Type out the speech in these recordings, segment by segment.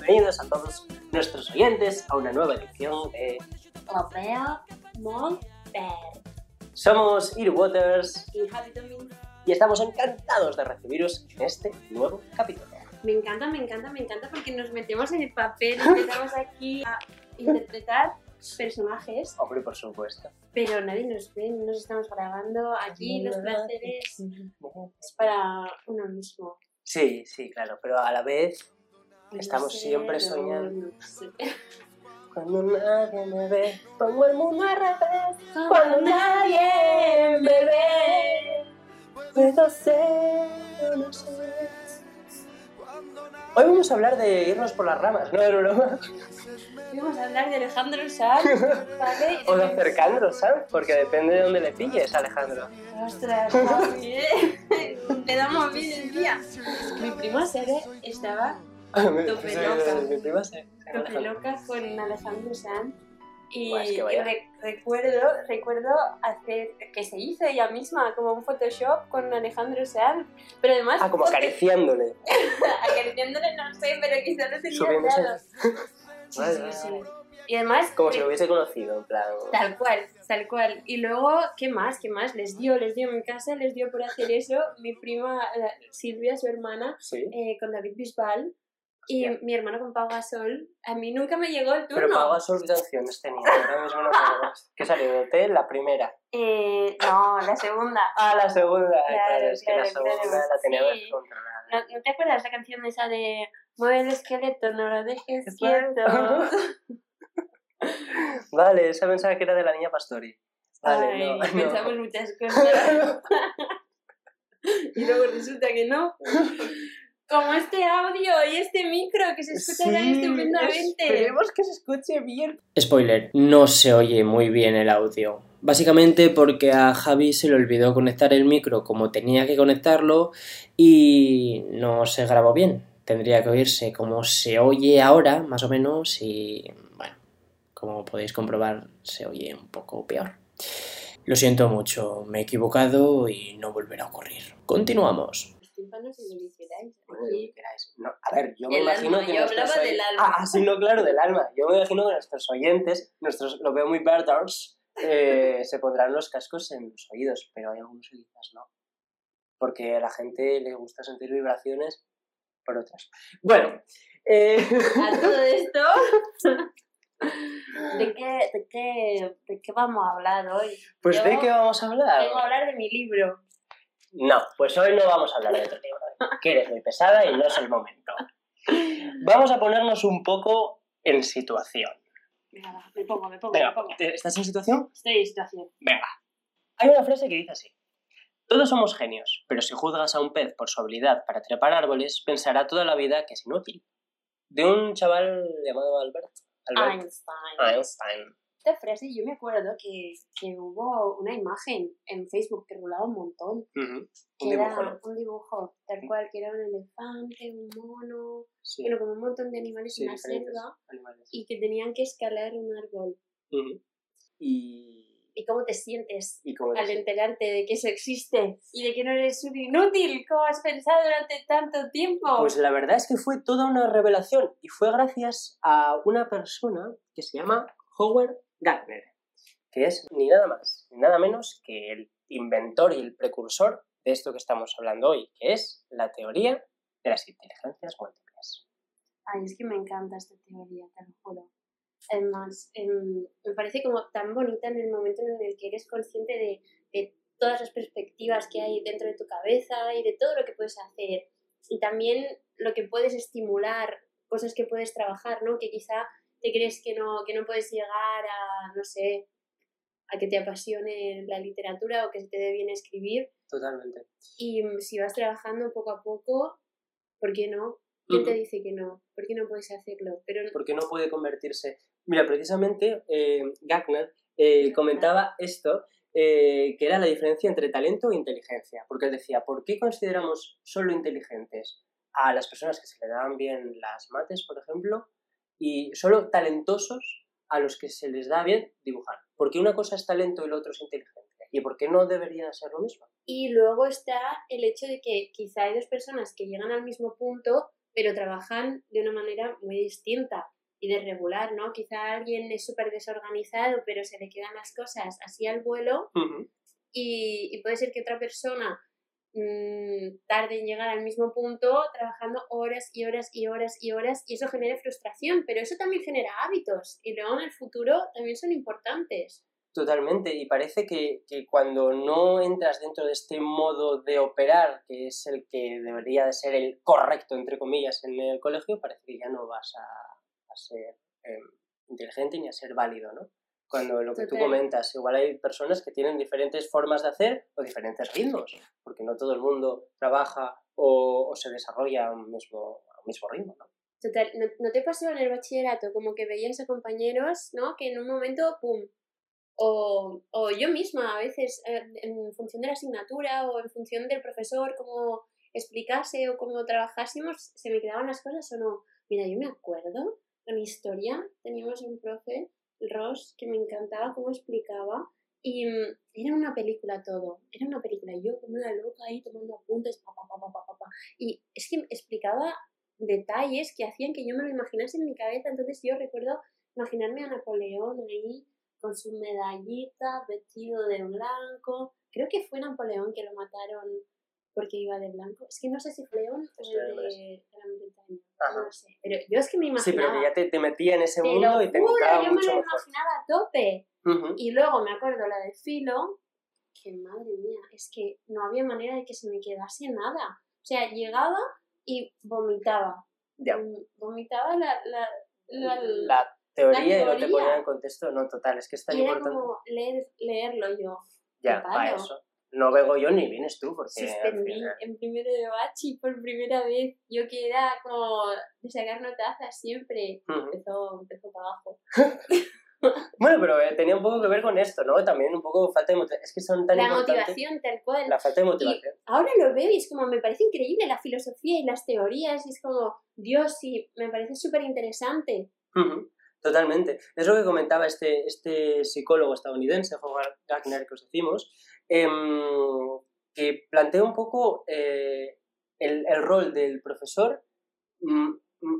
bienvenidos a todos nuestros oyentes a una nueva edición de Opera Monter Somos Earwaters y Javi Domin. y estamos encantados de recibiros en este nuevo capítulo. Me encanta, me encanta, me encanta porque nos metemos en el papel, empezamos aquí a interpretar personajes, Hombre, por supuesto. pero nadie nos ve, no nos estamos grabando. Aquí los placeres es para uno mismo. Sí, sí, claro, pero a la vez Estamos No sé, siempre soñando. no sé. Cuando nadie me ve, pongo el mundo al revés. Cuando nadie me ve, puedo ser ser. Hoy vamos a hablar de irnos por las ramas, ¿no? Era broma. Vamos a hablar de Alejandro Sanz, ¿vale? O de acercándonos, ¿sabes? Porque depende de dónde le pilles, Alejandro. Ostras. Te damos bien el día. Mi prima Sere estaba Tope loca. Mi prima se- se llama Tope Alejandro. loca con Alejandro Sanz y, es que re- recuerdo, recuerdo hacer que se hizo ella misma como un Photoshop con Alejandro Sanz, pero además Ah, como foto- acariciándole. acariciándole no sé, pero quizás Subiéndose. dado. Sí, Vale, sí, vale, sí. Y además Como si lo hubiese conocido, en plan. Tal cual, tal cual. Y luego, ¿qué más? ¿Qué más? Les dio, les dio en mi casa, les dio por hacer eso. Mi prima Silvia, su hermana, Sí. eh, con David Bisbal. Y mi hermano con Pau Gasol. A mí nunca me llegó el turno. Pero Pau Gasol qué canciones tenía. Ahora mismo no. ¿Qué salió de hotel? La primera. Eh, no, la segunda. Ah, la segunda. Claro, claro, es que la segunda claro. la tenía Sí. descontrolada. ¿No, no te acuerdas la canción esa de Mueve el esqueleto, no lo dejes Es quieto? Vale, esa pensaba que era de la niña Pastori. Vale, Ay, no, no. pensamos muchas cosas. y luego resulta que no. Como este audio y este micro que se escucha tan estupendamente. Esperemos que se escuche bien. Spoiler, no se oye muy bien el audio. Básicamente porque a Javi se le olvidó conectar el micro como tenía que conectarlo y no se grabó bien. Tendría que oírse como se oye ahora, más o menos, y bueno, como podéis comprobar, se oye un poco peor. Lo siento mucho, me he equivocado y no volverá a ocurrir. Continuamos. Tímpanos y lo que queráis. Bueno, lo Aquí. que queráis. No, a ver, yo me El imagino alma, que yo nuestros hablaba oy- del alma. Ah, sí, no, claro, del alma. Yo me imagino que nuestros oyentes, nuestros, lo veo muy birders, eh, se pondrán los cascos en los oídos, pero hay algunos que quizás no. Porque a la gente le gusta sentir vibraciones por otras. Bueno, eh, A todo esto. ¿De qué, de, qué, ¿De qué vamos a hablar hoy? pues Yo ¿de qué vamos a hablar? Vengo a hablar de mi libro. No, pues hoy no vamos a hablar de otro libro, que eres muy pesada y no es el momento. Vamos a ponernos un poco en situación. Venga, me pongo, me pongo, me Venga, pongo. ¿estás en situación? Estoy en situación. Venga. Hay una frase que dice así. Todos somos genios, pero si juzgas a un pez por su habilidad para trepar árboles, pensará toda la vida que es inútil. De un chaval llamado Albert. Albert Einstein. Einstein. Esta frase yo me acuerdo que, que hubo una imagen en Facebook que rulaba un montón. Ujú. Que Un era dibujo, ¿no? un dibujo, tal cual, que era un elefante, un mono, Sí, bueno, como un montón de animales sí, en la selva animales. y que tenían que escalar un árbol. Ujú. Y... ¿Y cómo te sientes Y como al enterarte de que eso existe y de que no eres un inútil como has pensado durante tanto tiempo? Pues la verdad es que fue toda una revelación y fue gracias a una persona que se llama Howard Gardner, que es ni nada más ni nada menos que el inventor y el precursor de esto que estamos hablando hoy, que es la teoría de las inteligencias múltiples. Ay, es que me encanta esta teoría, te lo juro. Además, em, me parece como tan bonita en el momento en el que eres consciente de, de todas las perspectivas que hay dentro de tu cabeza y de todo lo que puedes hacer. Y también lo que puedes estimular, cosas que puedes trabajar, ¿no? Que quizá te crees que no, que no puedes llegar a, no sé, a que te apasione la literatura o que se te dé bien escribir. Totalmente. Y mm, si vas trabajando poco a poco, ¿por qué no? ¿Quién te dice que no? ¿Por qué no puedes hacerlo? Pero Porque no puede convertirse. Mira, precisamente eh, Gagner eh, comentaba esto, eh, que era la diferencia entre talento e inteligencia. Porque decía, ¿por qué consideramos solo inteligentes a las personas que se le daban bien las mates, por ejemplo, y solo talentosos a los que se les da bien dibujar. Porque una cosa es talento y la otra es inteligencia. ¿Y por qué no debería ser lo mismo? Y luego está el hecho de que quizá hay dos personas que llegan al mismo punto, pero trabajan de una manera muy distinta y de regular, ¿no? Quizá alguien es súper desorganizado, pero se le quedan las cosas así al vuelo y, puede ser que otra persona mmm, tarde en llegar al mismo punto trabajando horas y horas y horas y horas y eso genera frustración, pero eso también genera hábitos y luego en el futuro también son importantes. Totalmente, y parece que, que, cuando no entras dentro de este modo de operar, que es el que debería de ser el correcto, entre comillas, en el colegio, parece que ya no vas a, ser em, inteligente ni a ser válido, ¿no? Cuando lo que tú comentas, igual hay personas que tienen diferentes formas de hacer o diferentes ritmos, porque no todo el mundo trabaja o, se desarrolla a un mismo, mismo ritmo, ¿no? Total, ¿No, te pasó en el bachillerato como que veías a compañeros, ¿no? Que en un momento, ¡pum! O, o yo misma a veces, eh, en función de la asignatura o en función del profesor, cómo explicase o cómo trabajásemos, se me quedaban las cosas o no. Mira, yo me acuerdo en historia teníamos un profe, Ross, que me encantaba cómo explicaba y mm, era una película todo, era una película, yo como una loca ahí tomando apuntes, pa, pa, pa, y es que explicaba detalles que hacían que yo me lo imaginase en mi cabeza, entonces yo recuerdo imaginarme a Napoleón ahí con su medallita, vestido de blanco, creo que fue Napoleón que lo mataron porque iba de blanco. Es que no sé si fue León o de Gran Bretaña. No sé. Pero yo es que me imaginaba. Sí, pero que ya te, te metía en ese mundo y te gustaba yo mucho me lo imaginaba a tope. Y luego me acuerdo la de Filo, que madre mía, es que no había manera de que se me quedase nada. O sea, llegaba y vomitaba. Ya. Vomitaba la, la, la, la teoría, y no te ponía en contexto. No, total, es que está y importante. Era como leer, leerlo yo. Ya, para eso no vengo yo ni vienes tú, porque... Suspendí en primero de bachi por primera vez. Yo que era como de sacar notazas siempre. empezó, empezó para abajo. bueno, pero eh, tenía un poco que ver con esto, ¿no? También un poco falta de motivación. Es que son tan La motivación, tal cual. La falta de motivación. ahora lo veo y es como, me parece increíble la filosofía y las teorías. Y es como, Dios, sí, me parece súper interesante. Totalmente. Es lo que comentaba este, este psicólogo estadounidense, Howard Gardner, que os decimos, Em, que plantea un poco eh, el, el, rol del profesor mm,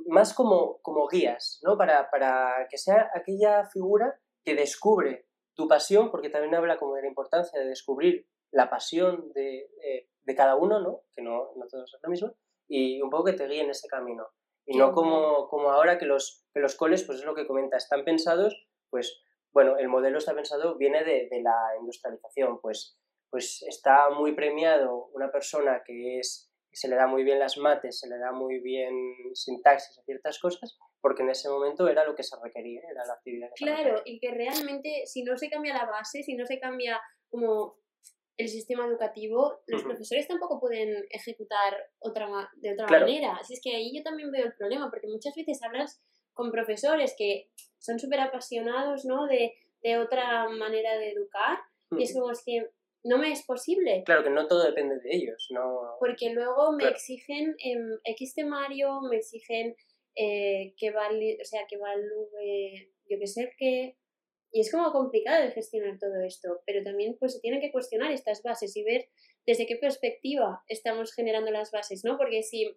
más como, como guías, ¿no? Para, para, que sea aquella figura que descubre tu pasión, porque también habla como de la importancia de descubrir la pasión de, eh, de cada uno, ¿no? Que no, no todos es lo mismo, y un poco que te guíe en ese camino. Y no como, como ahora que los, que los coles, pues es lo que comenta, están pensados, pues bueno, el modelo está pensado, viene de, de, la industrialización, pues, pues está muy premiado una persona que es se le da muy bien las mates, se le da muy bien sintaxis a ciertas cosas, porque en ese momento era lo que se requería, era la actividad. Que claro, y que realmente si no se cambia la base, si no se cambia como el sistema educativo, los profesores tampoco pueden ejecutar otra, de otra manera. Así es que ahí yo también veo el problema, porque muchas veces hablas con profesores que son súper apasionados, ¿no? De, de, otra manera de educar. Y es como es que no me es posible. Claro que no todo depende de ellos, ¿no? Porque luego me exigen en X temario, me exigen eh, que vale, o sea, que value, yo qué sé qué. Y es como complicado de gestionar todo esto, pero también pues se tienen que cuestionar estas bases y ver desde qué perspectiva estamos generando las bases, ¿no? Porque si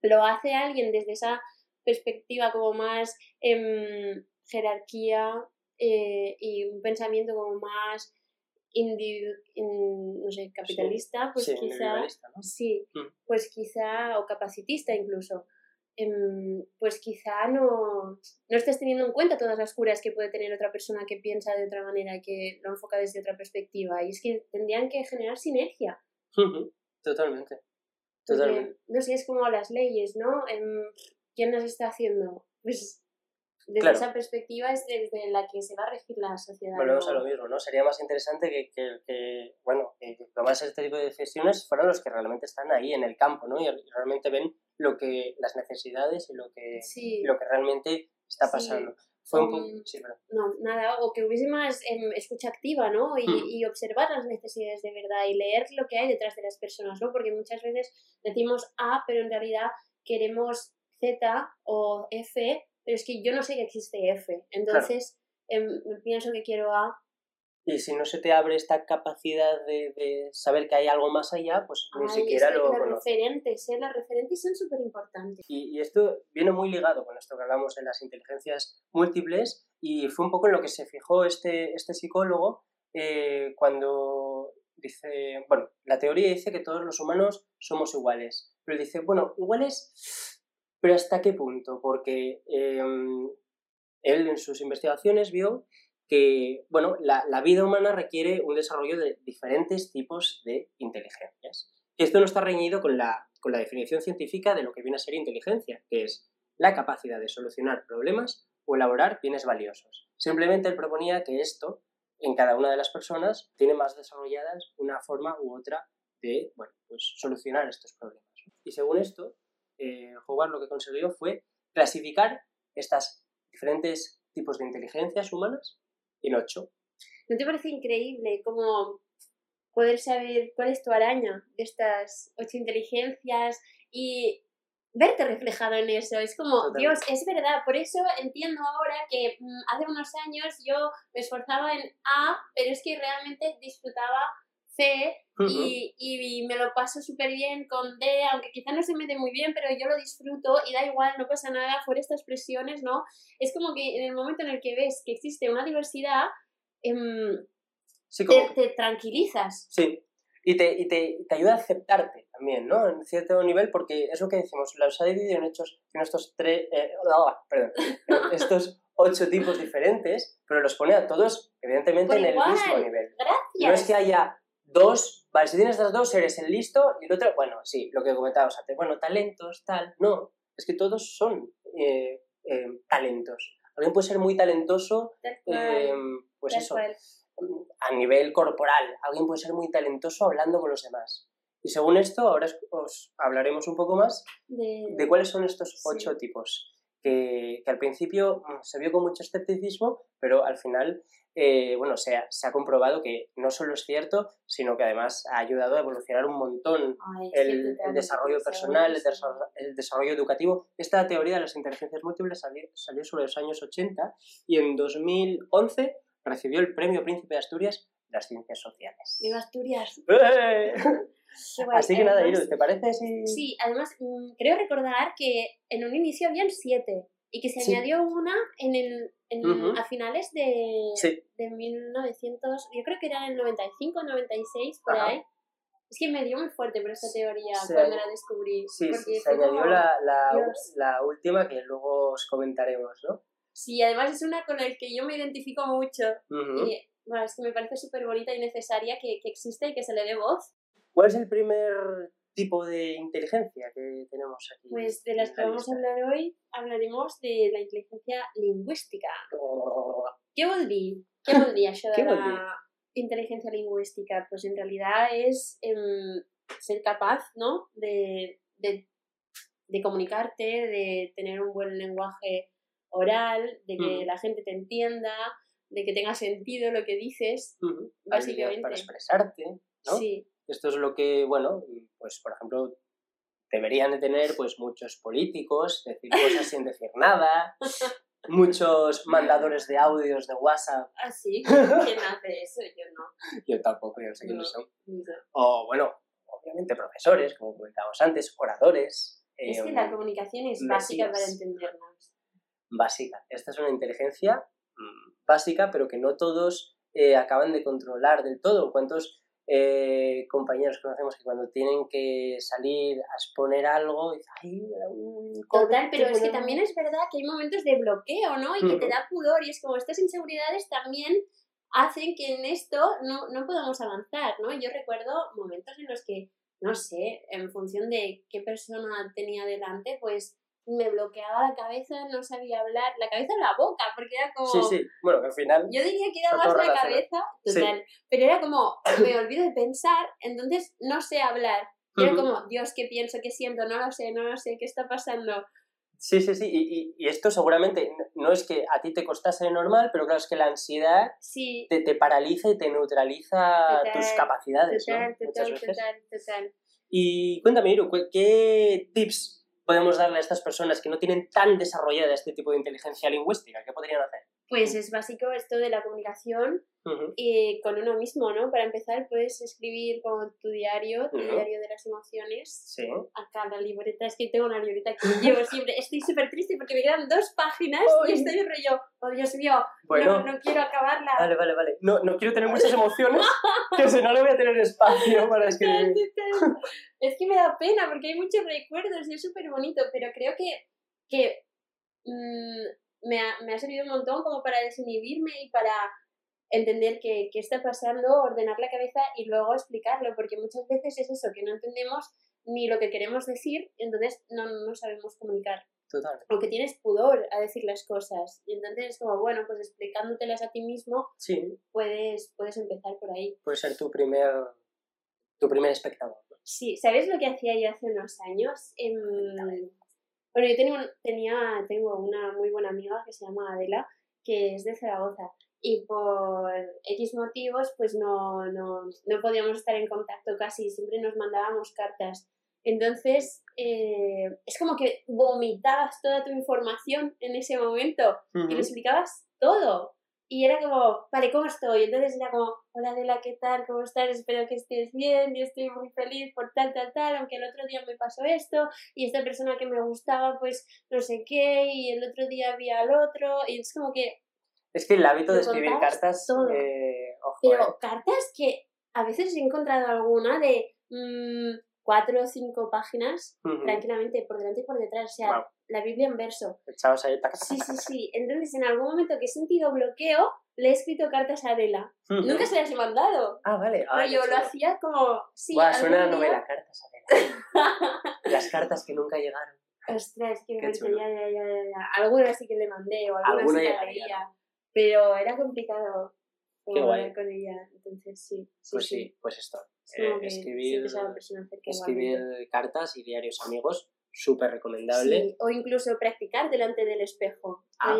lo hace alguien desde esa perspectiva como más em, jerarquía eh, y un pensamiento como más no sé, capitalista, pues quizá, sí, mm. pues quizá, o capacitista incluso, pues quizá no, no estés teniendo en cuenta todas las curas que puede tener otra persona que piensa de otra manera, que lo enfoca desde otra perspectiva, y es que tendrían que generar sinergia. Totalmente. Totalmente. no sé, es como las leyes, ¿no? Em, ¿Quién las está haciendo? Pues desde esa perspectiva es desde la que se va a regir la sociedad. Volvemos a lo mismo, ¿no? Sería más interesante que, que, que bueno, que más este tipo de decisiones fueran los que realmente están ahí en el campo, ¿no? Y realmente ven lo que, las necesidades y lo que, lo que realmente está pasando. Fue un poco... Sí, no, nada, o que hubiese más em, escucha activa, ¿no? Y, hmm. y, observar las necesidades de verdad y leer lo que hay detrás de las personas, ¿no? Porque muchas veces decimos A, pero en realidad queremos Z o F pero es que yo no sé que existe F. Entonces, em, pienso que quiero A. Y si no se te abre esta capacidad de, de saber que hay algo más allá, pues ni Ay, siquiera lo conoces. referentes, ¿eh? Los referentes son súper importantes. Y, y esto viene muy ligado con esto que hablamos de las inteligencias múltiples y fue un poco en lo que se fijó este, este psicólogo eh, cuando dice, bueno, la teoría dice que todos los humanos somos iguales, pero dice, bueno, iguales, pero ¿hasta qué punto? Porque em, él en sus investigaciones vio que, bueno, la, la vida humana requiere un desarrollo de diferentes tipos de inteligencias. Esto no está reñido con la, con la definición científica de lo que viene a ser inteligencia, que es la capacidad de solucionar problemas o elaborar bienes valiosos. Simplemente él proponía que esto, en cada una de las personas, tiene más desarrolladas una forma u otra de, bueno, pues solucionar estos problemas. Y según esto, eh, Howard lo que consiguió fue clasificar estas diferentes tipos de inteligencias humanas en ocho. ¿No te parece increíble cómo poder saber cuál es tu araña de estas ocho inteligencias y verte reflejado en eso? Es como, Totalmente. Dios, es verdad, por eso entiendo ahora que mm, hace unos años yo me esforzaba en A, pero es que realmente disfrutaba C y, y me lo paso súper bien con D, aunque quizá no se me dé muy bien, pero yo lo disfruto y da igual, no pasa nada, fuera estas presiones, ¿no? Es como que en el momento en el que ves que existe una diversidad, em, Sí, te, te tranquilizas. sí. Y, te, y te, te ayuda a aceptarte también, ¿no? En cierto nivel, porque es lo que decimos, los ha dividido en, hechos, en estos tres, eh, ah, perdón, en estos ocho tipos diferentes, pero los pone a todos, evidentemente, Por en el igual. mismo nivel. Gracias. No es que haya dos, vale, si tienes estas dos, eres el listo y el otro, bueno, sí, lo que comentábamos antes, bueno, talentos, tal, no, es que todos son eh, eh, talentos. Alguien puede ser muy talentoso, eh, pues eso, cual. a nivel corporal, alguien puede ser muy talentoso hablando con los demás. Y según esto, ahora os- os hablaremos un poco más De, de cuáles son estos Sí. ocho tipos, que, que al principio mm, se vio con mucho escepticismo, pero al final, eh, bueno, se ha, se ha comprobado que no solo es cierto, sino que además ha ayudado a evolucionar un montón Ay, el, el desarrollo personal, el, desa- el desarrollo educativo. Esta teoría de las inteligencias múltiples salió, salió sobre los años 80 y en 2011 recibió el Premio Príncipe de Asturias de las Ciencias Sociales. Viva Asturias. ¡Eh! Guay. Así que nada, Además- Iru, ¿te parece si...? Sí, además mm, creo recordar que en un inicio habían siete y que se Sí. añadió una en el, en- Ujú. a finales de, Sí. de 1900, yo creo que era en el 95, 96, por Ajá. ahí. Es que me dio muy fuerte por esta teoría Se cuando la descubrí. Sí, porque sí, se añadió como- la, la, la última que luego os comentaremos, ¿no? Sí, además es una con la que yo me identifico mucho. Ujú. Y bueno, es que me parece súper bonita y necesaria que, que exista y que se le dé voz. ¿Cuál es el primer tipo de inteligencia que tenemos aquí? Pues de las que la vamos a hablar hoy hablaremos de la inteligencia lingüística. Vol dir això Què de vol la inteligencia lingüística? Pues en realidad es em, ser capaz, ¿no? De, de, de comunicarte, de tener un buen lenguaje oral, de que Mm. la gente te entienda, de que tenga sentido lo que dices. Habilidad Básicamente. Para expresarte, ¿no? Sí, Esto es lo que, bueno, pues por ejemplo, deberían de tener pues muchos políticos, decir cosas sin decir nada, muchos mandadores de audios de WhatsApp, así. ¿Quién hace eso? Yo no. yo tampoco, yo no sé quiénes No. son. No. O bueno, obviamente profesores, como comentábamos antes, oradores. Es que em, la comunicación es básica para entendernos. básica. Esta es una inteligencia mm, básica, pero que no todos eh, acaban de controlar del todo. ¿Cuántos eh, compañeros conocemos que cuando tienen que salir a exponer algo, dicen, ay, un Total, pero es que el-". también es verdad que hay momentos de bloqueo, ¿no? Y que te Ujú. da pudor y es como estas inseguridades también hacen que en esto no, no podamos avanzar, ¿no? Yo recuerdo momentos en los que, no sé, en función de qué persona tenía delante, pues me bloqueaba la cabeza, no sabía hablar, la cabeza o la boca, porque era como... Sí, sí. Bueno, que al final... Yo diría que era más la cabeza, Sí. total, pero era como, me olvido de pensar, entonces no sé hablar. Y era como, Dios, ¿qué pienso? ¿Qué siento? No lo sé, no lo sé, ¿qué está pasando? Sí, sí, sí. Y, y- y esto seguramente no es que a ti te costase normal, pero claro, es que la ansiedad Sí, te, te paraliza y te neutraliza Total, tus capacidades, total, total, total, total. Y cuéntame, Iru, ¿cu- ¿qué tips podemos darle a estas personas que no tienen tan desarrollada este tipo de inteligencia lingüística? ¿Qué podrían hacer? Pues es básico esto de la comunicación y con uno mismo, ¿no? Para empezar, puedes escribir con tu diario, tu diario de las emociones. Sí. Acá la libreta, es que tengo una libreta que llevo siempre. Estoy súper triste porque me quedan dos páginas y estoy rollo, oh Dios mío, no, no, quiero acabarla. Vale, vale, vale. No, no quiero tener muchas emociones, que si no, no voy a tener espacio para escribir. es que me da pena porque hay muchos recuerdos y es súper bonito, pero creo que, que mmm, me, ha, me ha servido un montón como para desinhibirme y para entender qué, qué está pasando, ordenar la cabeza y luego explicarlo, porque muchas veces es eso, que no entendemos ni lo que queremos decir, entonces no, no sabemos comunicar. Total. O que tienes pudor a decir las cosas. Y entonces es como, bueno, pues explicándotelas a ti mismo, sí. puedes, puedes empezar por ahí. Puede ser tu primer, tu primer espectador. Sí, ¿sabes lo que hacía yo hace unos años? Bueno, yo tenía, tenía, tengo una muy buena amiga que se llama Adela, que es de Zaragoza y por X motivos pues no, no, no podíamos estar en contacto casi, siempre nos mandábamos cartas. Entonces, eh, es como que vomitabas toda tu información en ese momento y lo explicabas todo. Y era como, vale, ¿cómo estoy? Entonces era como, hola Adela, ¿qué tal? ¿Cómo estás? Espero que estés bien, yo estoy muy feliz por tal, tal, tal, aunque el otro día me pasó esto, y esta persona que me gustaba, pues no sé qué, y el otro día había al otro, y es como que es que el hábito de escribir cartas. Eh, Pero eh. cartas que a veces he encontrado alguna de mmm, cuatro o cinco páginas tranquilamente por delante y por detrás. O sea, la Biblia en verso. Echabas ahí, sí, sí, sí. Entonces, en algún momento que he sentido bloqueo, le he escrito cartas a Adela. Nunca se las he mandado. Ah, vale. Pero yo lo hacía como. Sí, suena a novela, cartas a Adela. Las cartas que nunca llegaron. Ostras, que ya, ya, ya, ya. Algunas sí que le mandé o algunas sí que leía. Pero era complicado hablar con ella, entonces sí. pues sí, pues esto. Eh, escribir, escribir cartas y diarios amigos, súper recomendable. o incluso practicar delante del espejo. Ah,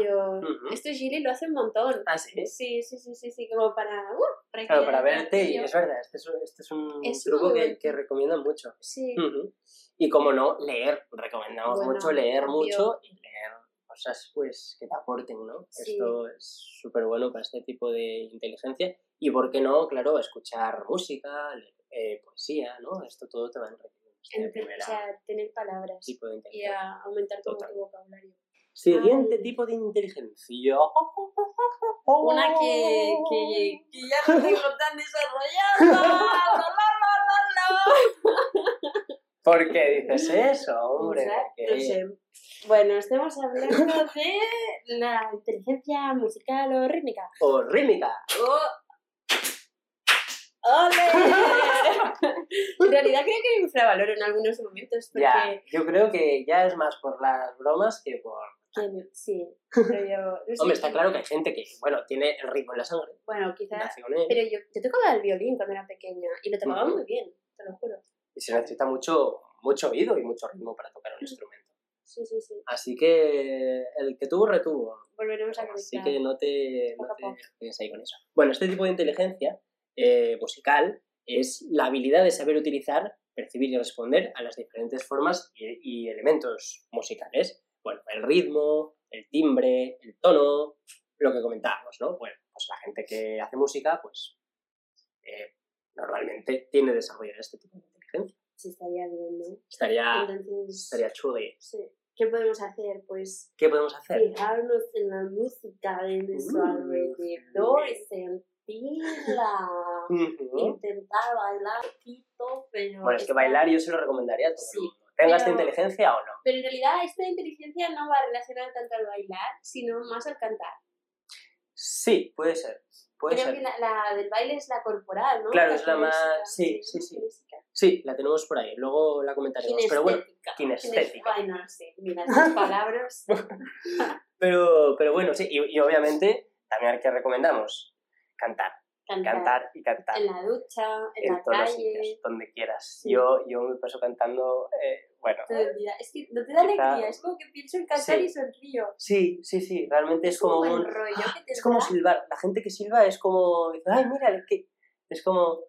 Esto Gili lo hace un montón. Ah, sí. Sí, sí, sí, sí, sí como para. Uh, claro, para verte, y es verdad, este es, este es un truco que, que recomiendan mucho. Sí. Y como no, leer. Recomendamos mucho leer mucho y leer cosas pues que te aporten, ¿no? Esto es súper bueno para este tipo de inteligencia. Y por qué no, claro, escuchar música, eh, poesía, ¿no? Esto todo te va a enriquecer. o sea, tener palabras y a aumentar tu vocabulario. Siguiente tipo de inteligencia. Una que, que, que ya no tengo tan desarrollada. ¿Por qué dices eso, hombre? No sé. Bueno, estamos hablando de la inteligencia musical o rítmica. O rítmica. ¡Ole! en realidad creo que infravaloro en algunos momentos. Porque... Ya, yo creo que ya es más por las bromas que por... Sí, pero yo... Hombre, está claro que hay gente que, bueno, tiene el ritmo en la sangre. Bueno, quizás... Pero yo, yo tocaba el violín cuando era pequeña y lo tocaba muy bien, te lo juro. Y se necesita mucho, mucho oído y mucho ritmo para tocar un instrumento. Sí, sí, sí. Así que el que tuvo, retuvo. Volveremos a conectar. Así que no te, no te ahí con eso. Bueno, este tipo de inteligencia eh, musical es la habilidad de saber utilizar, percibir y responder a las diferentes formas y, y elementos musicales. Bueno, el ritmo, el timbre, el tono, lo que comentábamos, ¿no? Bueno, pues la gente que hace música, pues eh, normalmente tiene desarrollado este tipo de inteligencia. Sí, estaría bien, ¿no? Estaría, estaría chuli. Sí. ¿Qué podemos hacer? Pues. ¿Qué podemos hacer? Fijarnos en la música de nuestro uh, alrededor Intentar bailar poquito, pero. Bueno, es que bailar yo se lo recomendaría a todo el mundo. ¿Tenga esta inteligencia o no? Pero en realidad esta inteligencia no va relacionada tanto al bailar, sino más al cantar. Sí, puede ser. Puede Creo ser. que la, la, del baile es la corporal, ¿no? Claro, es la más. Sí, sí, sí. Sí, la tenemos por ahí, luego la comentaremos. Pero bueno, kinestética. Ay, no sé, mira esas palabras. pero, pero bueno, sí, y, y obviamente también que recomendamos cantar. Cantar, y cantar. En la ducha, en, la calle. donde quieras. Yo, yo me paso cantando, eh, bueno. Es que no te da alegría, es como que pienso en cantar y sonrío. Sí, sí, sí, realmente es, como un. es como silbar. La gente que silba es como. Ay, mira, que. Es como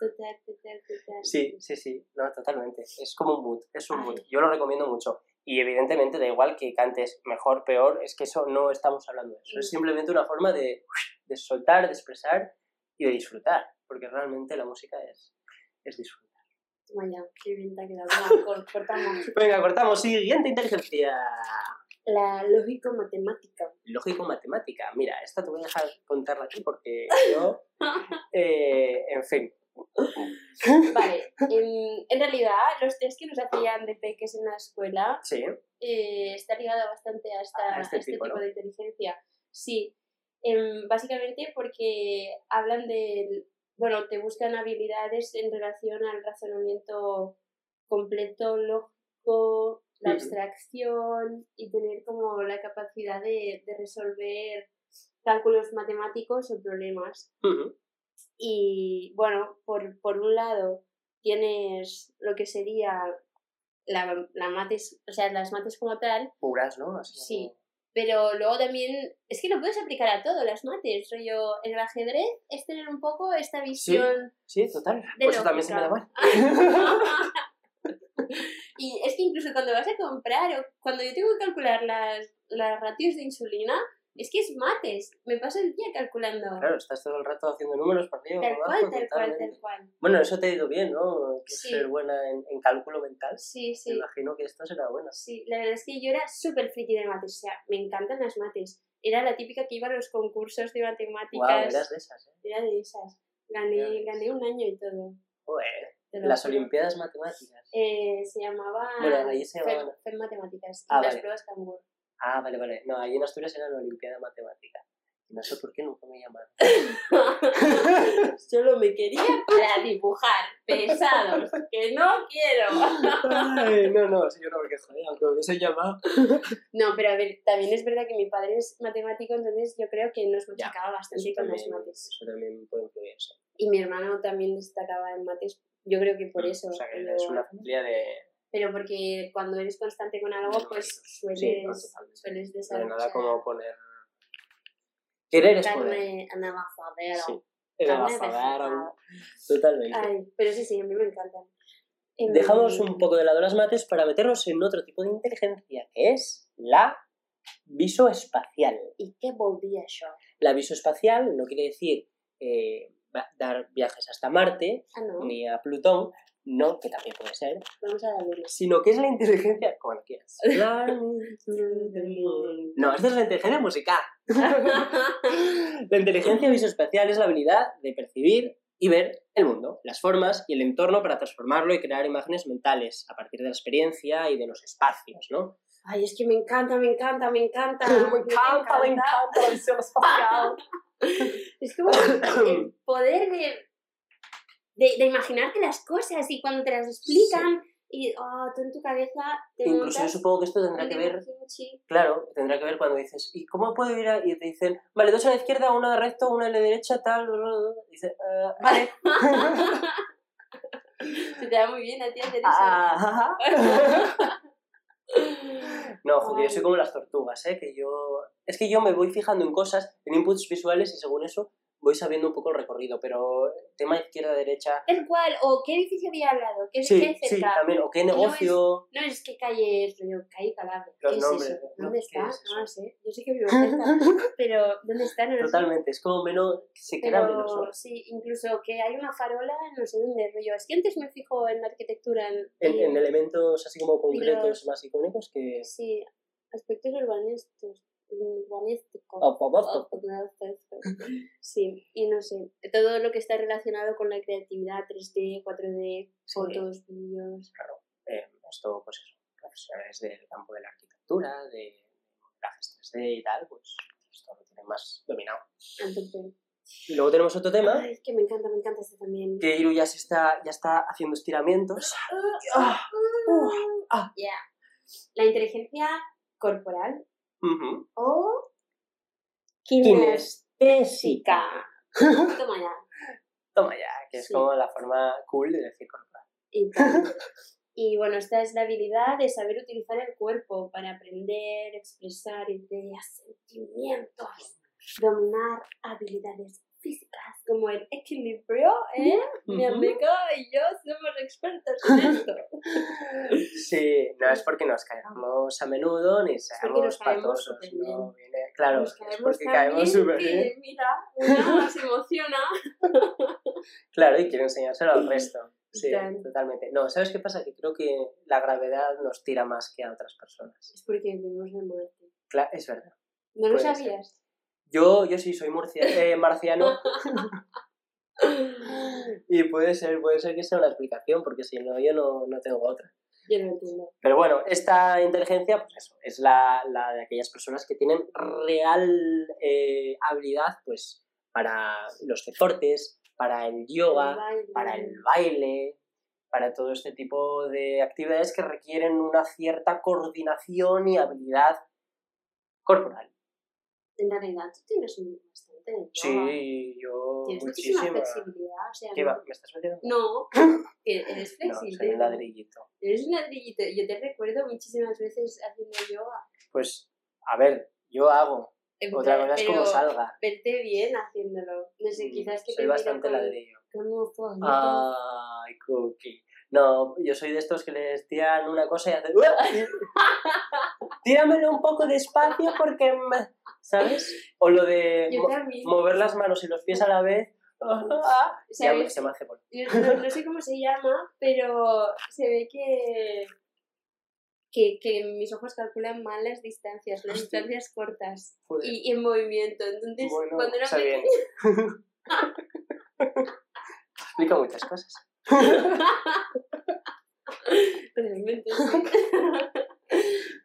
Total, total, total. Sí, sí, sí, no, totalmente. Es como un mood, es un mood. Ay. Yo lo recomiendo mucho. Y evidentemente da igual que cantes mejor, peor, es que eso no estamos hablando de eso. Es simplemente una forma de, de soltar, de expresar y de disfrutar. Porque realmente la música es, es disfrutar. Toma ya, qué bien te ha quedado. Cortamos. Venga, cortamos. Siguiente inteligencia. La lógico-matemática. Lógico-matemática. Mira, esta te voy a dejar contarla aquí porque yo, eh, en fin. Vale, en, en realidad los test que nos hacían de peques en la escuela Sí, eh, está ligado bastante a, esta, A a este este, tipo, tipo, ¿no? de inteligencia. Sí, Em, básicamente porque hablan del, bueno, te buscan habilidades en relación al razonamiento completo, lógico, la abstracción y tener como la capacidad de, de resolver cálculos matemáticos o problemas. Ujú. Y bueno, por, por un lado tienes lo que sería la, la mates, o sea, las mates como tal, puras, ¿no? Así Sí. pero luego también es que lo puedes aplicar a todo, las mates, rollo, el ajedrez es tener un poco esta visión Sí, total. de Pues eso también se me da mal. y es que incluso cuando vas a comprar o cuando yo tengo que calcular las, las ratios de insulina, es que es mates, me paso el día calculando. Claro, estás todo el rato haciendo números arriba, Tal cual, tal cual, totalmente. tal cual. Bueno, eso te ha ido bien, ¿no? Que Sí. ser buena en, en cálculo mental. Sí, Me sí. imagino que esto será bueno. Sí, la verdad es que yo era súper friki de mates, o sea, me encantan las mates. Era la típica que iba a los concursos de matemáticas. eras de esas, ¿eh? Era de esas. Gané, gané un año y todo. Joder, Las. Olimpiadas Matemáticas. Eh, se llamaba Bueno, ahí se llamaban- Matemáticas. Ah, y las pruebas Cambur. Ah, vale, vale. No, ahí en Asturias era la Olimpiada Matemática. No sé por qué nunca me llamaron. Solo me quería para dibujar. Pesados. Que no quiero. Ay, no, no, si yo no me quejo, ¿eh? aunque me hubiese llamado. No, pero a ver, también es verdad que mi padre es matemático, entonces yo creo que nos machacaba bastante con también, mates. eso también puede influir, sí. Y mi hermano también destacaba en mates. Yo creo que por eso. O sea, que es una familia de, pero porque cuando eres constante con algo, pues sueles, Sí, no, sueles de desarrollar. nada como poner... Querer es poder. navajadero. Sí. Totalmente. Ay, pero sí, sí, a mí me encantan. Em, Dejamos un poco de lado las mates para meternos en otro tipo de inteligencia, que es la visoespacial. ¿Y qué volvía yo? La visoespacial no quiere decir eh, dar viajes hasta Marte Ah, no, ni a Plutón, no, que también puede ser, vamos a luna. sino que es la inteligencia, como quieras. No, esta es la inteligencia musical. La inteligencia visoespacial es la habilidad de percibir y ver el mundo, las formas y el entorno para transformarlo y crear imágenes mentales a partir de la experiencia y de los espacios, ¿no? Ay, es que me encanta, me encanta, me encanta. la visión espacial. Es como el poder de, de, de imaginarte las cosas y cuando te las explican y oh, tú en tu cabeza te Incluso yo supongo que esto tendrá que ver, kimchi. claro, tendrá que ver cuando dices, ¿y cómo puedo ir a...? Y te dicen, vale, dos a la izquierda, una de recto, una a la derecha, tal, bla, bla, bla. Y dices, "Ah, vale. Se te da muy bien a ti hacer. Ah, No, joder, yo soy como las tortugas, ¿eh? Que yo... Es que yo me voy fijando en cosas, en inputs visuales y según eso voy sabiendo un poco el recorrido, pero tema izquierda-derecha... El cual, o qué edificio había al lado, qué, qué Sí, hay sí, también, o qué no es- negocio... No es que calle es, rollo, calle Calabria. Los ¿Qué es nombres, eso? ¿no? ¿Dónde ¿Qué está? es eso? No lo sé. Yo sé que vivo cerca, pero ¿dónde está? No lo sé. Totalmente, es como menos... Se queda Pero menos, ¿no? sí, incluso que hay una farola, no sé dónde, rollo. Es que antes me fijo en la arquitectura. En, En, y- en elementos así como concretos más icónicos que... Sí, aspectos urbanísticos. Supuesto. Sí, y no sé, todo lo que está relacionado con la creatividad 3D, 4D, fotos, vídeos. eh, esto, pues eso, profesionales del campo de la arquitectura, de modelajes 3D y tal, pues esto lo tienen más dominado. Y luego tenemos otro tema, Ay, es que me encanta, me encanta este también. que Iru ya, se está, ya está haciendo estiramientos. Ah, uh, ah. Ya. La inteligencia corporal Ujú. o Kinestésica. Toma ya. Toma ya, que es Sí. como la forma cool de decir corporal. Y bueno, esta es la habilidad de saber utilizar el cuerpo para aprender, expresar ideas, sentimientos, dominar habilidades físicas, como el equilibrio, ¿eh? Mi Ujú. amiga y yo somos expertos en esto. Sí, no es porque nos caigamos a menudo ni seamos patosos. No, viene- claro, Nos es porque caemos bien súper que, bien. Mira, una se emociona. Claro, y quiero enseñárselo al resto. Sí, totalmente. No, ¿sabes qué pasa? Que creo que la gravedad nos tira más que a otras personas. Es porque vivimos en Marte. Claro, es verdad. ¿No lo ser. Yo, yo sí soy murcia- eh, marciano. y puede ser, puede ser que sea una explicación, porque si no, yo no, no tengo otra. Yo no entiendo. Pero bueno, esta inteligencia, pues eso, es la, la de aquellas personas que tienen real eh, habilidad, pues, para los deportes, para el yoga, El para el baile, para todo este tipo de actividades que requieren una cierta coordinación y habilidad corporal. En realidad tú tienes un bastante de. Sí, yo Tienes muchísima flexibilidad. O sea, ¿Qué no- va? ¿Me estás metiendo? No, eres No, flexible. soy un ladrillito. Eres un ladrillito. Yo te recuerdo muchísimas veces haciendo yoga. Pues, a ver, yo hago. En Otra cosa es como salga. Verte bien haciéndolo. No sé, quizás que Soy te bastante con, ladrillo. fueguito. Ay, Cookie. No, yo soy de estos que les tiran una cosa y hacen... Tíramelo un poco despacio porque... me-", ¿Sabes? O lo de mo- mover las manos y los pies a la vez. Ah, ya ¿Sabes? se me hace por... No, no sé cómo se llama, pero se ve que, que, que mis ojos calculan mal las distancias, las Hostia. distancias cortas y, y en movimiento. Entonces, Bueno, cuando era pequeña, Explica muchas cosas. realmente.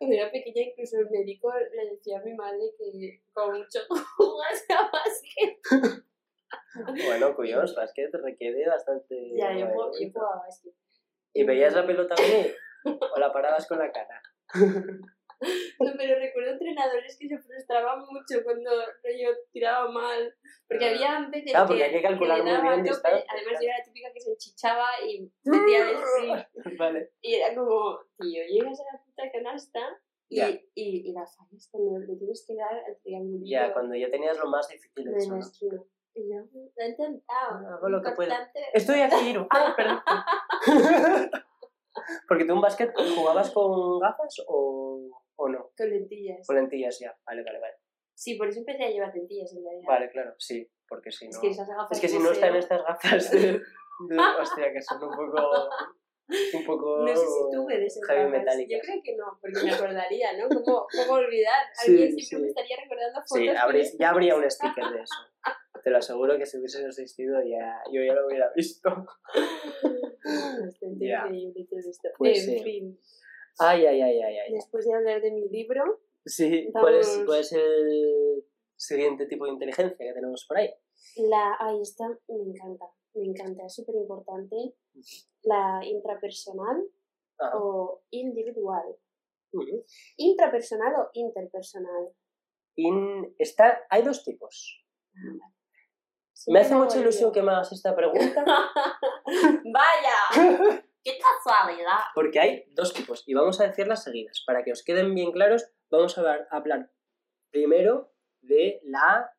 Cuando era pequeña, incluso el médico le decía a mi madre que con mucho jugaba básquet. Bueno, cuyos, básquet requiere bastante... Ya, yo, jugaba- yo jugaba básquet. ¿Y veías la pelota venir? ¿O la parabas con la cara? No, pero recuerdo entrenadores que se frustraban mucho cuando yo tiraba mal. Porque Ah. había veces Claro, porque que, hay que calcular le muy daba bien tope. Además, yo era la típica que se enchichaba y metía de sprint. Vale. Y era como, tío, llegas a la puta canasta y, Ya. y, y la fallas cuando le tienes que dar al triangulito Ya, cuando ya tenías lo más difícil de la ¿no? Y yo, lo he intentado. Hago lo que puedo. Estoy aquí, Iru. Ah, perdón. Porque tú en básquet jugabas con gafas o, no. Con lentillas. Con lentillas ya. Vale, vale, vale. Sí, por eso empecé a llevar lentillas en realidad. Vale, claro, sí. Porque si no. Es que esas gafas Es que si no están estas gafas de, de- Hostia, que son un poco. Un poco. No sé si tuve de esas gafas. Yo metálicas. creo que no, porque me acordaría, ¿no? ¿Cómo, cómo olvidar? Sí, Alguien siempre sí. me estaría recordando fotos. Sí, habría- ya habría un sticker de eso. Te lo aseguro que si hubiese existido ya, yo ya lo hubiera visto. Bastante increíble todo esto. Pues en sí. fin, Ay, ay, ay, ay, ay. después de hablar de mi libro, Sí, ¿cuál es, Vamos. ¿cuál es el siguiente tipo de inteligencia que tenemos por ahí? la ahí está, me encanta, me encanta, es súper importante. La intrapersonal Ajá. o individual. Intrapersonal o interpersonal. In- está, hay dos tipos. Me Siempre hace mucha ilusión que me hagas esta pregunta ¡Vaya! ¡Qué casualidad! porque hay dos tipos y vamos a decirlas seguidas. Para que os queden bien claros, vamos a hablar, a hablar primero de la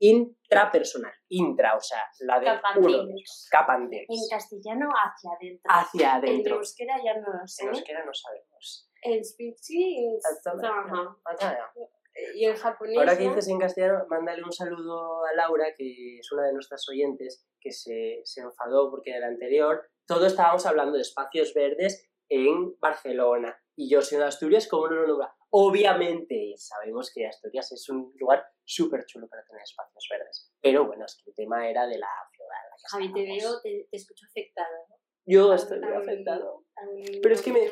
intrapersonal. Intra, o sea, la de uno. Capantinos. Capantinos. En castellano hacia adentro. Hacia En adentro. euskera ya no lo sé. En euskera no sabemos. En Spitzi, Ajá. Ajá. y en japonés. Ahora que dices en castellano, mándale un saludo a Laura, que es una de nuestras oyentes, que se, se enfadó porque en el anterior todo estábamos hablando de espacios verdes en Barcelona. Y yo siendo de Asturias, ¿cómo no lo nombra? Obviamente sabemos que Asturias es un lugar súper chulo para tener espacios verdes. Pero bueno, es que el tema era de la ciudad. Javi, te veo, te, te escucho afectada. Yo estoy muy afectado. Pero es que me-.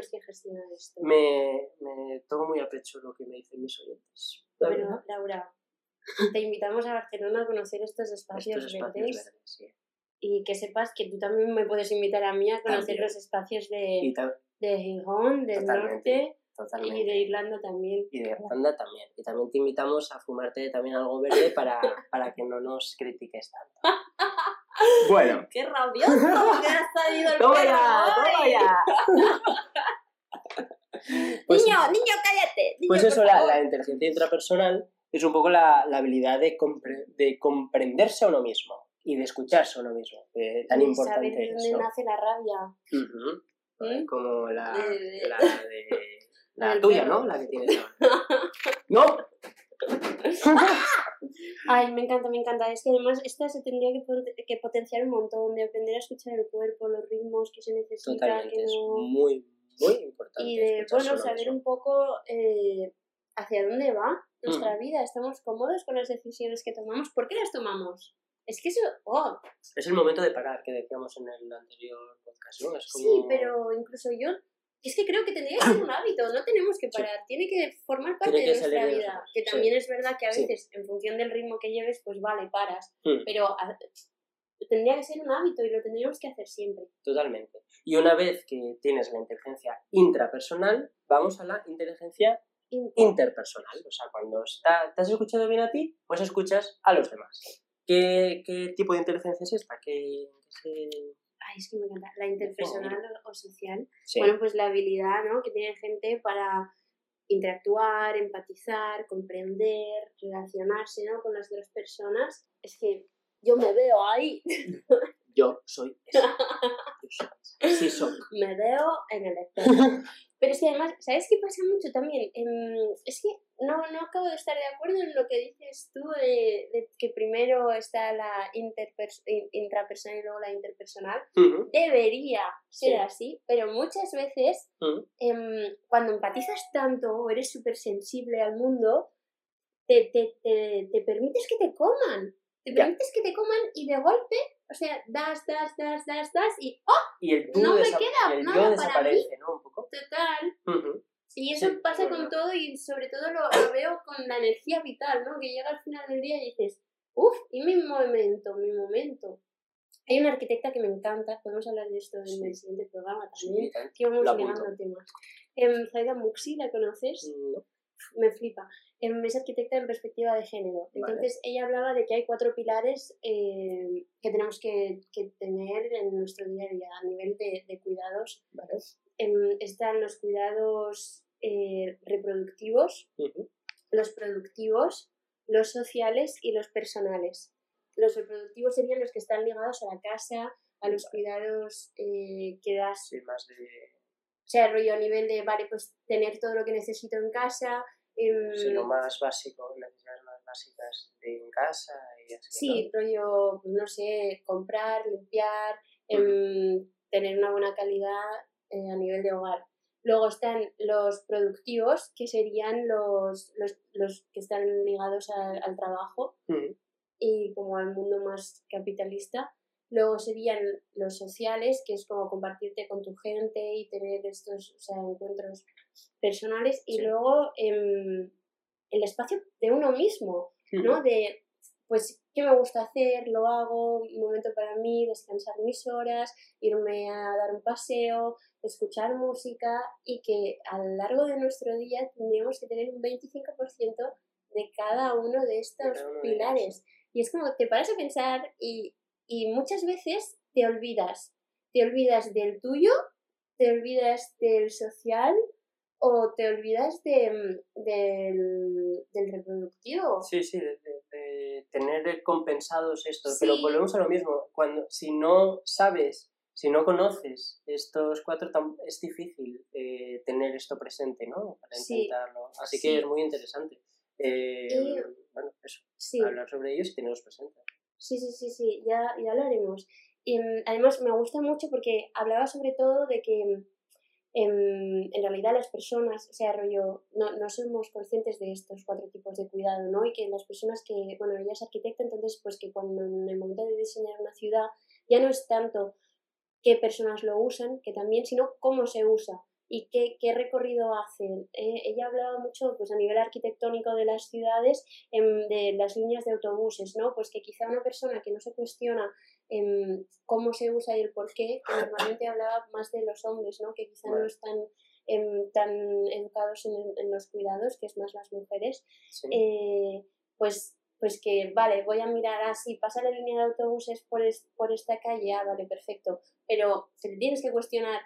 Me, me tomo muy a pecho lo que me dicen mis oyentes. Bueno. Laura, te invitamos a Barcelona a conocer estos espacios, Estos espacios verdes verdes, sí. Y que sepas que tú también me puedes invitar a mí a conocer También. los espacios de, de Gijón, del Totalmente, norte totalmente. y de Irlanda también. y de Irlanda también. Y también te invitamos a fumarte también algo verde para, para que no nos critiques tanto. Bueno, ¡Qué rabioso! ¡Que has salido el toma perro ya, toma hoy! ya. Pues, niño, niño, cállate. niño, pues eso, la, la inteligencia intrapersonal es un poco la, la habilidad de, compre- de comprenderse a uno mismo y de escucharse a uno mismo, que tan de importante saber de es, dónde nace la rabia. Como la, De- la de... La del tuya. ¿no? La que tienes ahora. ¡No! Ay, me encanta, me encanta. Es que además esta se tendría que, pot- que potenciar un montón, de aprender a escuchar el cuerpo, los ritmos que se necesitan, Totalmente, que es no... muy, muy importante. Y de, escucharse bueno, saber mismo. un poco eh, hacia dónde va nuestra Mm. vida. ¿Estamos cómodos con las decisiones que tomamos? ¿Por qué las tomamos? Es que eso... Oh, Es el momento de parar, que decíamos en el anterior podcast, ¿no? Es como... Sí, pero incluso yo... Es que creo que tendría que ser un hábito, no tenemos que Sí. parar, tiene que formar parte que de nuestra vida. Que sí. también es verdad que a Sí. veces, en función del ritmo que lleves, pues vale, paras. Mm. Pero a- tendría que ser un hábito y lo tendríamos que hacer siempre. Totalmente. Y una vez que tienes la inteligencia intrapersonal, vamos a la inteligencia interpersonal. O sea, cuando está, te has escuchado bien a ti, pues escuchas a los demás. ¿Qué, qué tipo de inteligencia es esta? ¿Qué, qué Ay, es que me encanta. La interpersonal o- o social. Sí. Bueno, pues la habilidad ¿no? que tiene gente para interactuar, empatizar, comprender, relacionarse ¿no? con las otras personas. Es que yo me veo ahí, Yo soy eso. Yo soy eso. Sí soy. me veo en el espejo. Pero es que además, ¿sabes qué pasa mucho también? Em, es que no, no acabo de estar de acuerdo en lo que dices tú de, de que primero está la intrapersonal y luego la interpersonal. Debería ser Sí. así, pero muchas veces em, cuando empatizas tanto o eres súper sensible al mundo, te, te, te, te permites que te coman. Te permites que te coman y de golpe, o sea, das, das, das, das, das y ¡oh! Y el tú No me queda el nada yo para desaparece, ¿no? Un poco. Total. Y eso Sí, pasa con verdad. todo y sobre todo lo, lo veo con la energía vital, ¿no? Que llega al final del día y dices, uff, y mi momento, mi momento. Hay una arquitecta que me encanta, podemos hablar de esto en Sí. el siguiente programa Sí, también, tal. que vamos llegando temas. Em, Zaida Muxi, ¿la conoces? No. Me flipa. Em, es arquitecta en perspectiva de género. Entonces, ella hablaba de que hay cuatro pilares eh, que tenemos que, que tener en nuestro día a día a nivel de, de cuidados. Vale. Em, están los cuidados eh, reproductivos, los productivos, los sociales y los personales. Los reproductivos serían los que están ligados a la casa, a los cuidados eh, que das Sí, más de... sea, rollo a nivel de, vale, pues tener todo lo que necesito en casa. em, sí, lo más básico, necesidades más básicas de en casa y así, sí, rollo, pues, no sé, comprar, limpiar, em, tener una buena calidad eh, a nivel de hogar. Luego están los productivos, que serían los, los, los que están ligados al- al trabajo ¿no? Y como al mundo más capitalista. Luego serían los sociales, que es como compartirte con tu gente y tener estos o sea, encuentros personales. Y Sí. luego em, el espacio de uno mismo, ¿no? De, pues, ¿qué me gusta hacer? Lo hago, un momento para mí, descansar mis horas, irme a dar un paseo, escuchar música y que a lo largo de nuestro día tendríamos que tener un 25% de cada uno de estos de pilares. Y es como te paras a pensar y, y muchas veces te olvidas. Te olvidas del tuyo, te olvidas del social o te olvidas de, mm, del, del reproductivo. Sí, sí, de, de- de tener compensados estos, pero volvemos a lo mismo, cuando si no sabes, si no conoces estos cuatro, es difícil eh, tener esto presente, ¿no? Para intentarlo. Así Sí. que es muy interesante. Eh, Y- Bueno, eso, Sí. hablar sobre ellos y tenerlos presentes. Sí, sí, sí, sí, ya, ya lo haremos. Y, mm, además me gusta mucho porque hablaba sobre todo de que mm, em, en realidad las personas, o sea, no, no somos conscientes de estos cuatro tipos de cuidado, ¿no? Y que las personas que, bueno, ella es arquitecta, entonces pues que cuando en el momento de diseñar una ciudad ya no es tanto qué personas lo usan, que también, sino cómo se usa y qué, qué recorrido hacen. Eh, ella hablaba mucho pues, a nivel arquitectónico de las ciudades, em, de las líneas de autobuses, ¿no? Pues que quizá una persona que no se cuestiona em, cómo se usa y el por qué, que normalmente hablaba más de los hombres, ¿no? Que quizá no Vale. están em, tan educados en, en los cuidados, que es más las mujeres, Sí. eh, pues, pues que, vale, voy a mirar así, pasa la línea de autobuses por, es- por esta calle, ah, vale, perfecto, pero te tienes que cuestionar,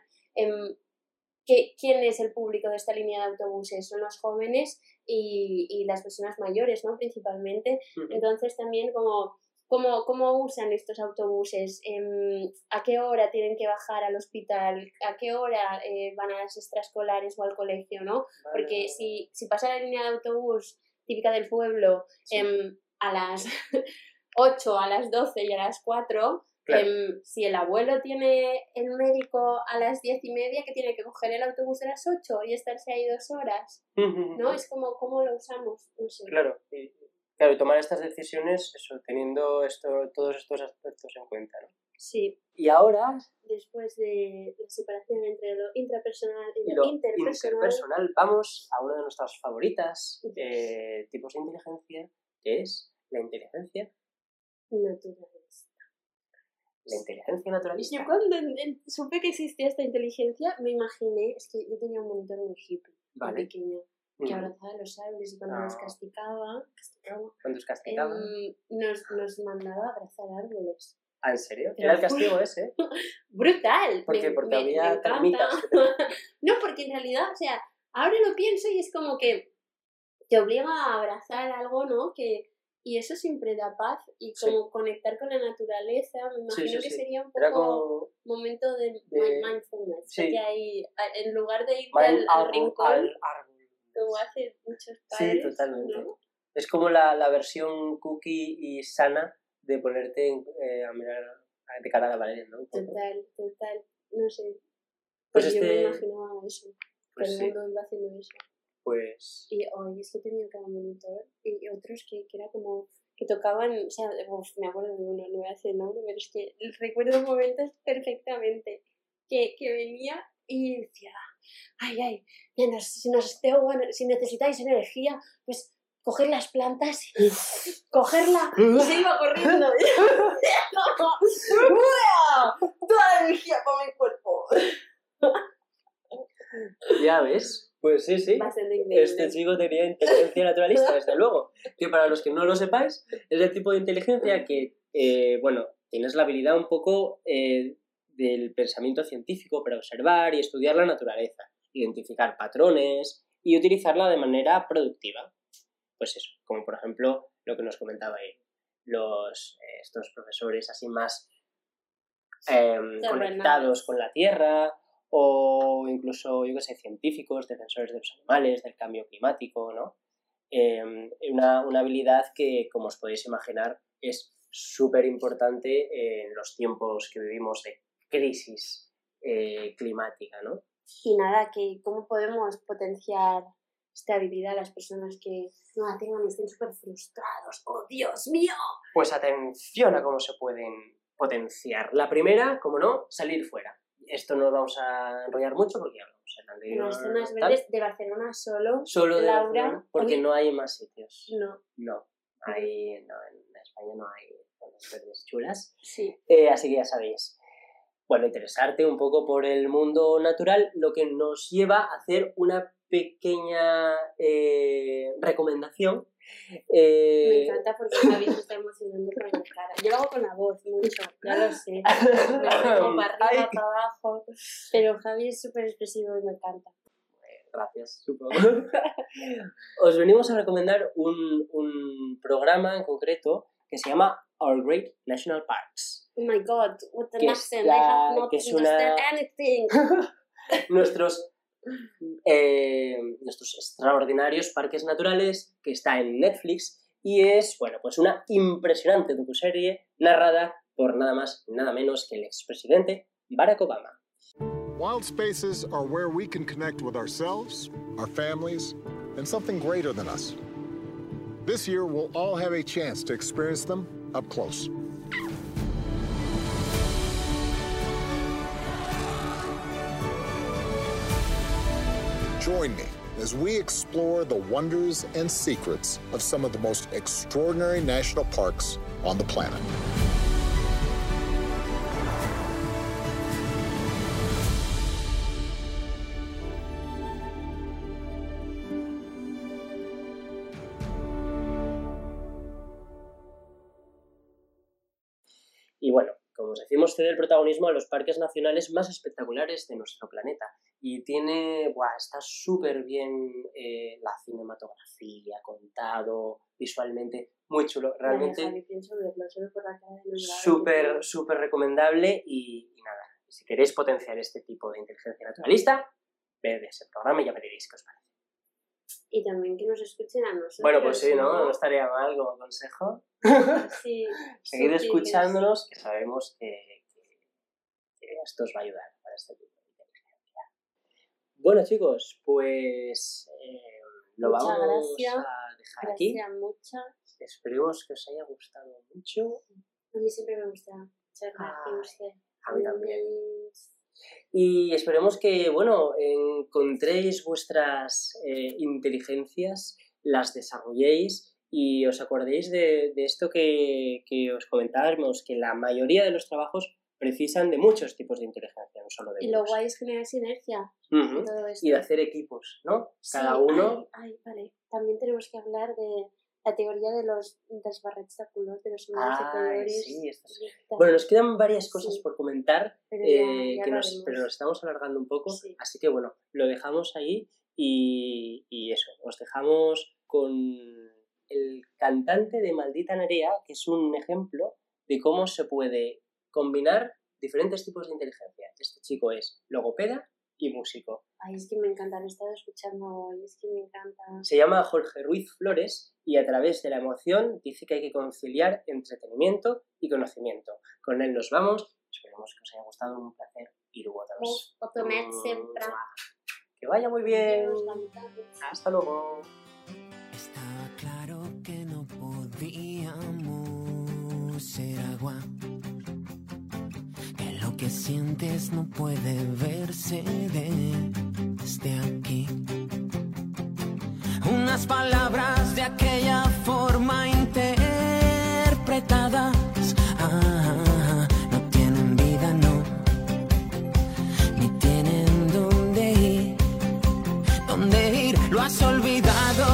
¿qué, ¿quién es el público de esta línea de autobuses? Son los jóvenes y, y las personas mayores, ¿no? Principalmente. Entonces también como... ¿Cómo, ¿Cómo usan estos autobuses? Em, ¿A qué hora tienen que bajar al hospital? ¿A qué hora eh, van a las extraescolares o al colegio? ¿no? Porque si, si pasa la línea de autobús típica del pueblo Sí. em, a las 8, a las 12 y a las 4, Claro. em, si el abuelo tiene el médico a las 10 y media, que tiene que coger el autobús a las 8 y estarse ahí dos horas, ¿no? Es como, ¿cómo lo usamos? No sé. Claro, y, claro, y tomar estas decisiones, eso, teniendo esto, todos estos aspectos en cuenta, ¿no? Sí, Y ahora, después de la separación entre lo intrapersonal y lo, interpersonal, interpersonal, vamos a una de nuestras favoritas eh, tipos de inteligencia, que es la inteligencia, naturalista. La inteligencia naturalista. Yo cuando supe que existía esta inteligencia, me imaginé, es que yo tenía un monitor muy hippie, muy Vale. pequeño, que Mm. abrazaba los árboles y cuando nos Ah. castigaba, Cuando em, nos, nos mandaba a abrazar árboles. Ah, ¿en serio? Era el castigo ese. ¡Brutal! ¿Por qué? Me- Porque me- había termitas. No, porque en realidad, o sea, ahora lo pienso y es como que te obliga a abrazar algo, ¿no? Que, y eso siempre da paz y Sí. como conectar con la naturaleza, me Sí, imagino sí, que sí. sería un poco como... momento de, de- mi- mindfulness, sí. que hay, a- en lugar de Mal al, al rincón, al árbol. como hacen muchos Sí, padres, totalmente. ¿no? Es como la, la versión cookie y sana de ponerte en- eh, a mirar de cara a la pared, ¿no? Total, total, no sé. Pues Pues yo me este- imaginaba eso, que Pues el sí, mundo iba haciendo eso. Pues... Y hoy es que tenía cada monitor y otros que, que era como que tocaban, o sea, uf, me acuerdo de uno, no voy a decir nombre, pero es que recuerdo momentos perfectamente que, que venía y decía, ay, ay, nenas, si, nos tengo, si necesitáis energía, pues coger las plantas y cogerla y se iba corriendo. Toda la energía para mi cuerpo. Ya ves, pues sí, sí. Bastante increíble. Este chico tenía inteligencia naturalista, desde luego. Que para los que no lo sepáis, es el tipo de inteligencia que, eh, bueno, tienes la habilidad un poco eh, del pensamiento científico para observar y estudiar la naturaleza, identificar patrones y utilizarla de manera productiva. Pues eso, como por ejemplo lo que nos comentaba él, los, eh, estos profesores así más em, conectados con la tierra o incluso, yo qué sé, científicos, defensores de los animales, del cambio climático, ¿no? Em, una, una habilidad que, como os podéis imaginar, es súper importante en los tiempos que vivimos de crisis eh, climática, ¿no? Y nada, que cómo podemos potenciar esta habilidad a las personas que no la tengan y estén súper frustrados. ¡Oh, Dios mío! Pues atención a cómo se pueden potenciar. La primera, como no, salir fuera. Esto no lo vamos a enrollar mucho porque ya hablamos en anterior. las zonas verdes de Barcelona solo. Solo de Laura, Barcelona, porque no hay más sitios. No, No, hay, no, en España no hay zonas verdes chulas. sí. Eh, así que ya sabéis. Bueno, interesarte un poco por el mundo natural, lo que nos lleva a hacer una pequeña eh, recomendación. Eh, Me encanta porque Javi se está emocionando con la cara. Yo lo hago con la voz mucho, ya lo sé. Me como para arriba, para abajo. Pero Javi es súper expresivo y me encanta. Gracias, supongo. Os venimos a recomendar un, un programa en concreto que se llama Our Great National Parks. Oh my god, what an accent. la- I have not una- anything. nuestros, eh, nuestros extraordinarios parques naturales que está en Netflix y es, bueno, pues una impresionante docuserie narrada por nada más y nada menos que el expresidente Barack Obama. Wild spaces are where we can connect with ourselves, our families, and something greater than us. This year, we'll all have a chance to experience them up close. Join me as we explore the wonders and secrets of some of the most extraordinary national parks on the planet. Y bueno, como os decimos, cede el protagonismo a los parques nacionales más espectaculares de nuestro planeta. Y tiene, buah, está súper bien eh, la cinematografía, contado, visualmente, muy chulo. Realmente súper, súper recomendable y, y nada, si queréis potenciar este tipo de inteligencia naturalista, ved ese programa y ya me diréis qué os parece. Y también que nos escuchen a nosotros. Bueno, pues sí, ¿no? No estaría mal como consejo. Sí. Seguir sutiles. escuchándonos, que sabemos que, esto os va a ayudar para este tipo de inteligencia. Bueno, chicos, pues eh, lo Muchas vamos gracias. a dejar aquí. Gracias muchas. Esperemos que os haya gustado mucho. A mí siempre me gusta. Gracias a usted. a mí también. Y esperemos que, bueno, encontréis vuestras eh, inteligencias, las desarrolléis y os acordéis de, de esto que, que os comentábamos, que la mayoría de los trabajos precisan de muchos tipos de inteligencia, no solo de Y lo guay es generar sinergia. Todo esto. Y de hacer equipos, ¿no? Sí, Cada uno... Ay, ay, vale. También tenemos que hablar de la teoría de los dels barrets de color, de los ondas de Ay, colores. sí. Bueno, nos quedan varias cosas Sí. por comentar, Pero eh, ya que nos, pero nos estamos alargando un poco, Sí. así que bueno, lo dejamos ahí y, y eso, os dejamos con el cantante de Maldita Nerea, que es un ejemplo de cómo se puede combinar diferentes tipos de inteligencia. Este chico es logopeda y músico. Ay, es que me encanta, lo he estado escuchando hoy, es que me encanta. Se llama Jorge Ruiz Flores y a través de la emoción dice que hay que conciliar entretenimiento y conocimiento. Con él nos vamos. Esperemos que os haya gustado. Un placer ir votaros. Sempre. Que vaya muy bien. Hasta luego. Estaba claro que no podíamos ser agua. Que sientes no puede verse desde aquí. Unas palabras de aquella forma interpretadas ah, no tienen vida, no, ni tienen dónde ir dónde ir, lo has olvidado.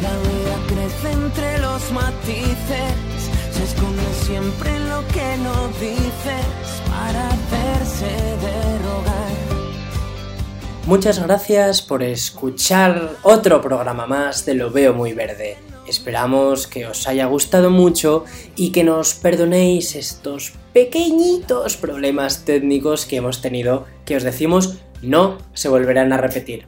La vida crece entre los matices, se esconde siempre en lo que no dices para. Muchas gracias por escuchar otro programa más de Lo Veo Muy Verde. Esperamos que os haya gustado mucho y que nos perdonéis estos pequeñitos problemas técnicos que hemos tenido que os decimos no se volverán a repetir.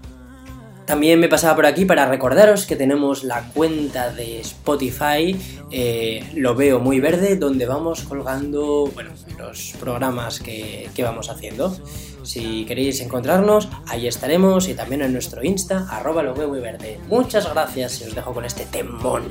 También me pasaba por aquí para recordaros que tenemos la cuenta de Spotify, eh, lo veo muy verde, donde vamos colgando bueno, los programas que, que vamos haciendo. Si queréis encontrarnos, ahí estaremos y también en nuestro Insta, arroba lo veo muy verde. Muchas gracias y os dejo con este temón.